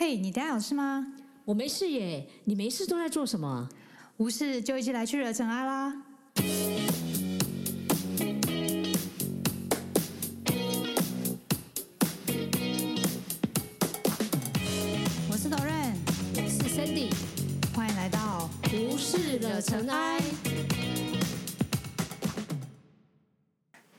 嘿，你等下有事吗？我没事耶，你没事都在做什么？无事就一起来去惹尘埃啦！我是 Doren，我是 Sandy，欢迎来到无事惹尘埃。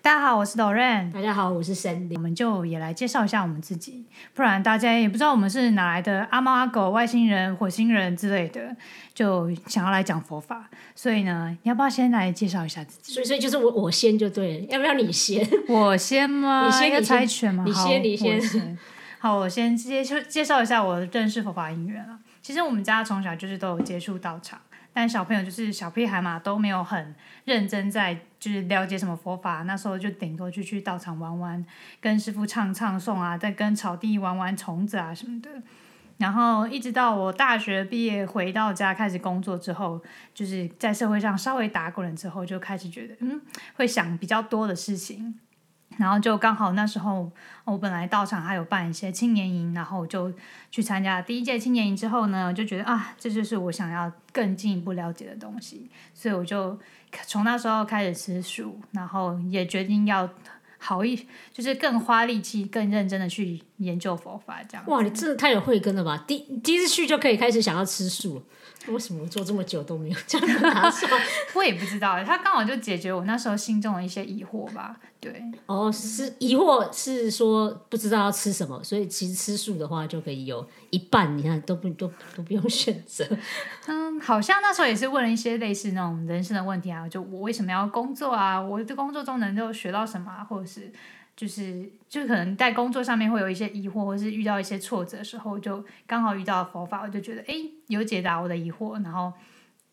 大家好，我是 Doren，大家好，我是 Sandy 我。们就也来介绍一下我们自己，不然大家也不知道我们是哪来的阿猫阿狗、外星人、火星人之类的，就想要来讲佛法。所以呢，你要不要先来介绍一下自己？所以，所以就是我我先就对了，要不要你先？我先吗？要 你先你先猜拳吗？你好先你先我先。好，我先介绍介绍一下我认识佛法因缘啊。其实我们家从小就是都有接触道场，但小朋友就是小屁孩嘛，都没有很认真在就是了解什么佛法。那时候就顶多就去道场玩玩，跟师傅唱唱诵啊，再跟草地玩玩虫子啊什么的。然后一直到我大学毕业回到家开始工作之后，就是在社会上稍微打滚了之后，就开始觉得嗯，会想比较多的事情。然后就刚好那时候，我本来道场还有办一些青年营，然后我就去参加第一届青年营之后呢，我就觉得啊，这就是我想要更进一步了解的东西，所以我就从那时候开始吃素，然后也决定要好一，就是更花力气、更认真的去研究佛法，这样。哇，你真的太有慧根了吧！第第一次去就可以开始想要吃素，为什么我做这么久都没有这样的打算？我也不知道，他刚好就解决我那时候心中的一些疑惑吧。对，哦，是疑惑是说不知道要吃什么，所以其实吃素的话就可以有一半，你看都不都都不用选择。嗯，好像那时候也是问了一些类似那种人生的问题啊，就我为什么要工作啊？我的工作中能够学到什么、啊，或者是就是就可能在工作上面会有一些疑惑，或是遇到一些挫折的时候，就刚好遇到佛法，我就觉得诶有解答我的疑惑，然后。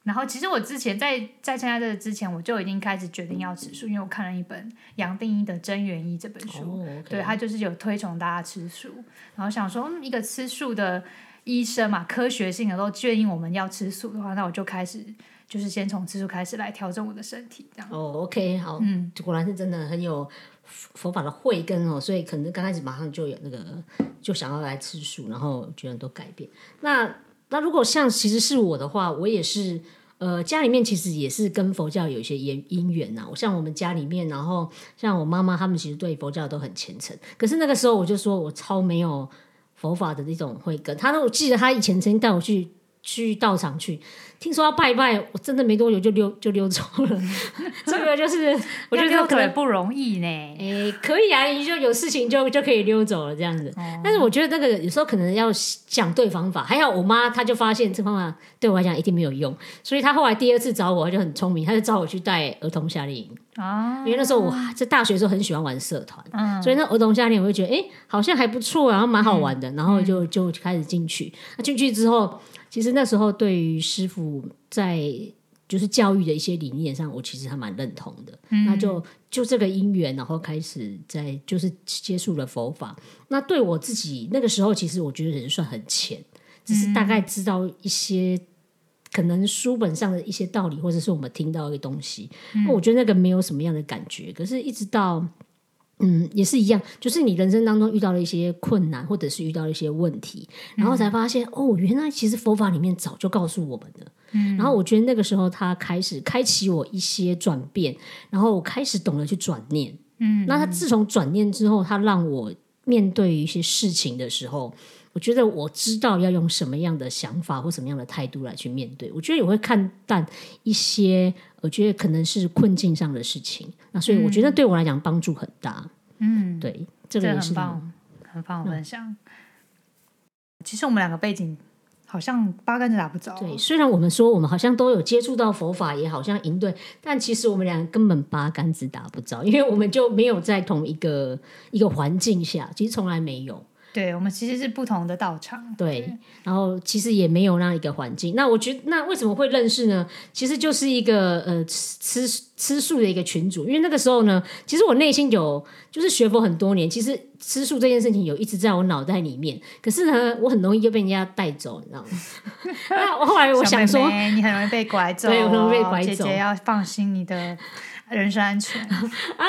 然后，其实我之前在在参加这个之前，我就已经开始决定要吃素，因为我看了一本杨定一的《真元一》这本书，对他就是有推崇大家吃素，然后想说，嗯，一个吃素的医生嘛，科学性的都建议我们要吃素的话，那我就开始就是先从吃素开始来调整我的身体，这样。哦，OK，好，嗯，果然是真的很有佛佛法的慧根哦，所以可能刚开始马上就有那个就想要来吃素，然后觉得都改变。那那如果像其实是我的话，我也是。呃，家里面其实也是跟佛教有一些因因缘呐。我像我们家里面，然后像我妈妈他们其实对佛教都很虔诚。可是那个时候我就说我超没有佛法的那种慧根。他，我记得他以前曾经带我去去道场去，听说要拜一拜，我真的没多久就溜就溜走了。这个就是我觉得可能不容易呢。诶，可以啊，你就有事情就就可以溜走了这样子。哦但是我觉得那个有时候可能要想对方法。还好我妈她就发现这方法对我来讲一定没有用，所以她后来第二次找我她就很聪明，她就找我去带儿童夏令营。啊，因为那时候我在大学的时候很喜欢玩社团，嗯所以那儿童夏令营我会觉得诶好像还不错，然后蛮好玩的，然后就就开始进去。那进去之后，其实那时候对于师傅在就是教育的一些理念上，我其实还蛮认同的。那就就这个因缘，然后开始在就是接触了佛法。那对我自己那个时候，其实我觉得人算很浅，只是大概知道一些。可能书本上的一些道理，或者是我们听到的东西，那我觉得那个没有什么样的感觉。可是，一直到嗯，也是一样，就是你人生当中遇到了一些困难，或者是遇到了一些问题，然后才发现、哦，原来其实佛法里面早就告诉我们了。然后我觉得那个时候，他开始开启我一些转变，然后我开始懂得去转念。嗯，那他自从转念之后，他让我面对一些事情的时候，我觉得我知道要用什么样的想法或什么样的态度来去面对。我觉得也会看淡一些，我觉得可能是困境上的事情。那所以我觉得对我来讲帮助很大。嗯，对，这这个也是很棒，很棒的分享。其实我们两个背景好像八竿子打不着。对。虽然我们说我们好像都有接触到佛法，也好像营队，但其实我们俩根本八竿子打不着，因为我们就没有在同一个一个环境下，其实从来没有。对，我们其实是不同的道场。对，然后其实也没有那一个环境。那我觉得，那为什么会认识呢？其实就是一个呃吃吃吃素的一个群主，因为那个时候呢，其实我内心有就是学佛很多年，其实吃素这件事情有一直在我脑袋里面，可是呢，我很容易就被人家带走，你知道吗？那我后来我想说，妹妹你很容易被拐走、哦，对我很容易被拐走姐姐要放心你的 人身安全。啊，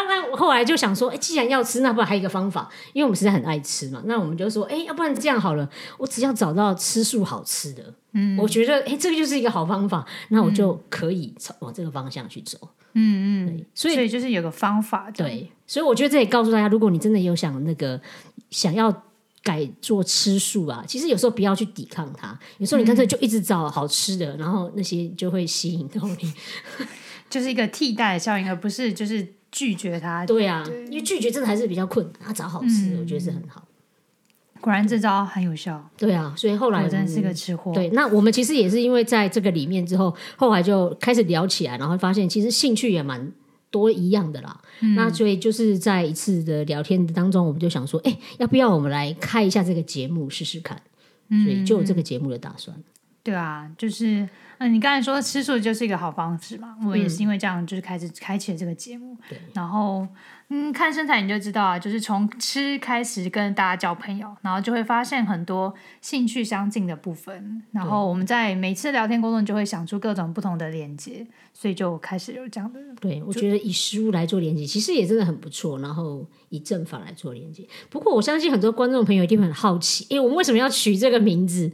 那我后来就想说，哎，既然要吃，那不然还有一个方法，因为我们实在很爱吃嘛。那我们就说，哎，要不然这样好了，我只要找到吃素好吃的，嗯，我觉得，哎，这个就是一个好方法，那我就可以朝往这个方向去走。嗯嗯，所以所以就是有个方法，对，所以我觉得这也告诉大家，如果你真的有想那个想要改做吃素啊，其实有时候不要去抵抗它，有时候你干脆就一直找好吃的，然后那些就会吸引到你。就是一个替代的效应，而不是就是拒绝它。对啊，因为拒绝真的还是比较困难，要找好吃的，我觉得是很好。果然这招很有效。对啊，所以后来我真是个吃货。对，那我们其实也是因为在这个里面之后，后来就开始聊起来，然后发现其实兴趣也蛮多一样的啦。那所以就是在一次的聊天当中，我们就想说，哎，要不要我们来开一下这个节目试试看？所以就有这个节目的打算。对啊，就是。嗯，你刚才说吃素就是一个好方式嘛，我也是因为这样，就是开始开启了这个节目。对，然后嗯，看身材你就知道啊，就是从吃开始跟大家交朋友，然后就会发现很多兴趣相近的部分，然后我们在每次聊天过程中就会想出各种不同的连接，所以就开始有这样的。对，我觉得以食物来做连接，其实也真的很不错。然后以正法来做连接，不过我相信很多观众朋友一定很好奇，哎，我们为什么要取这个名字？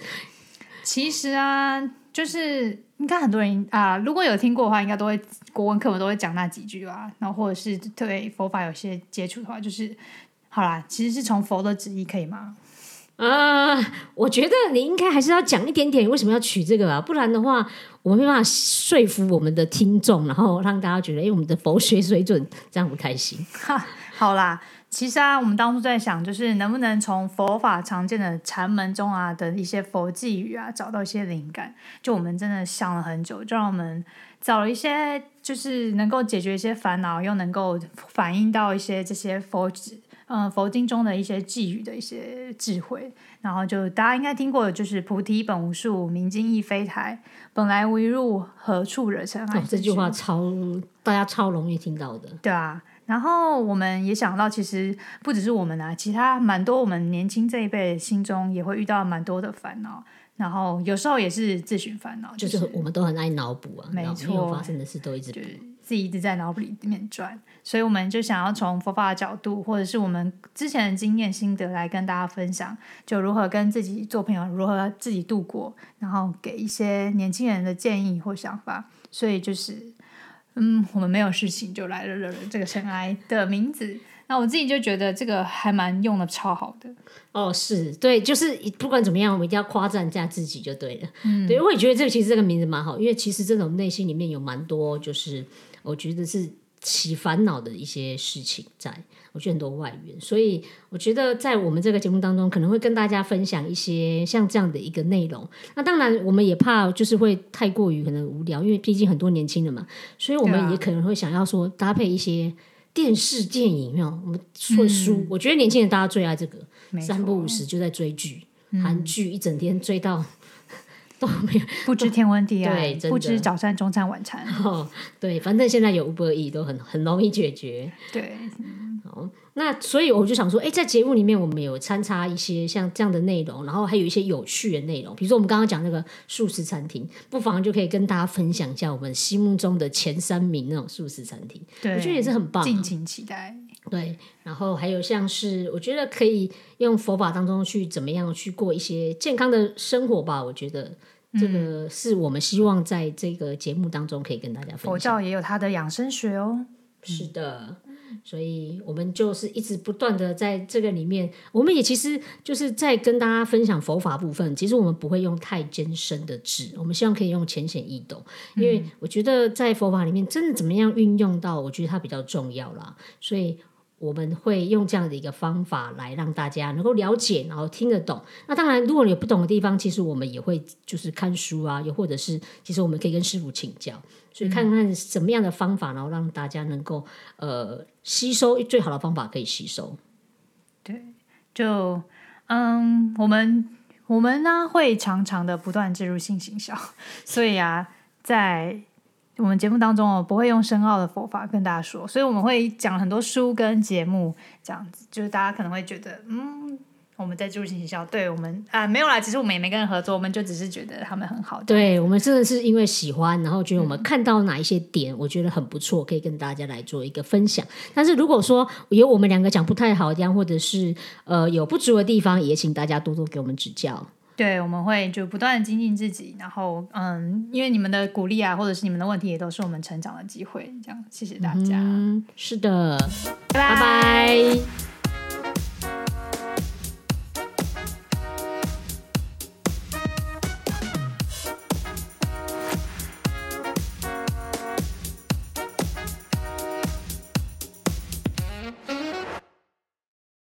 其实啊。就是应该很多人啊，如果有听过的话，应该都会国文课文都会讲那几句啊，然后或者是对佛法有些接触的话，就是好啦，其实是从佛的旨意，可以吗？啊，我觉得你应该还是要讲一点点为什么要取这个啊，不然的话，我们没办法说服我们的听众，然后让大家觉得，哎，我们的佛学水准这样不开心。哈，好啦。其实啊，我们当初在想，就是能不能从佛法常见的禅门中啊的一些佛寄语啊，找到一些灵感。就我们真的想了很久，就让我们找了一些，就是能够解决一些烦恼，又能够反映到一些这些佛嗯佛经中的一些寄语的一些智慧。然后就大家应该听过，就是菩提本无树，明镜亦非台，本来无一物，何处惹尘埃？这句话超大家超容易听到的。对啊。然后我们也想到，其实不只是我们啊，其他蛮多我们年轻这一辈心中也会遇到蛮多的烦恼，然后有时候也是自寻烦恼，就是我们都很爱脑补啊，没错，发生的事都一直就是自己一直在脑补里面转，所以我们就想要从佛法的角度，或者是我们之前的经验心得来跟大家分享，就如何跟自己做朋友，如何自己度过，然后给一些年轻人的建议或想法，所以就是。嗯，我们没有事情就来了，惹了这个尘埃的名字。那我自己就觉得这个还蛮用的超好的。哦，是对，就是不管怎么样，我们一定要夸赞一下自己就对了。嗯，对，我也觉得这个其实这个名字蛮好，因为其实这种内心里面有蛮多，就是我觉得是起烦恼的一些事情在。我觉得很多外援，所以我觉得在我们这个节目当中，可能会跟大家分享一些像这样的一个内容。那当然，我们也怕就是会太过于可能无聊，因为毕竟很多年轻人嘛，所以我们也可能会想要说搭配一些电视电影，没有我们说书。我觉得年轻人大家最爱这个，三不五时就在追剧，韩剧一整天追到。都没有不知天文地爱，不知早餐、中餐、晚餐。哦，对，反正现在有五百亿，都很很容易解决。对，哦，那所以我就想说，哎，在节目里面我们有参差一些像这样的内容，然后还有一些有趣的内容，比如说我们刚刚讲那个素食餐厅，不妨就可以跟大家分享一下我们心目中的前三名那种素食餐厅。对，我觉得也是很棒，敬请期待。对，然后还有像是我觉得可以用佛法当中去怎么样去过一些健康的生活吧，我觉得。这个是我们希望在这个节目当中可以跟大家分享。佛教也有它的养生学哦。是的，所以我们就是一直不断的在这个里面，我们也其实就是在跟大家分享佛法部分。其实我们不会用太艰深的字，我们希望可以用浅显易懂，因为我觉得在佛法里面真的怎么样运用到，我觉得它比较重要啦。所以。我们会用这样的一个方法来让大家能够了解，然后听得懂。那当然，如果你有不懂的地方，其实我们也会就是看书啊，又或者是其实我们可以跟师傅请教，所以看看什么样的方法，然后让大家能够呃吸收最好的方法可以吸收。对，就嗯，我们我们呢会常常的不断植入性行销，所以啊，在。我们节目当中哦，不会用深奥的佛法跟大家说，所以我们会讲很多书跟节目这样子，就是大家可能会觉得，嗯，我们在助行销，对我们啊没有啦，其实我们也没跟人合作，我们就只是觉得他们很好。对我们真的是因为喜欢，然后觉得我们看到哪一些点，我觉得很不错，可以跟大家来做一个分享。但是如果说有我们两个讲不太好的地方，或者是呃有不足的地方，也请大家多多给我们指教。对，我们会就不断的精进自己，然后嗯，因为你们的鼓励啊，或者是你们的问题，也都是我们成长的机会。这样，谢谢大家。嗯，是的，拜拜拜。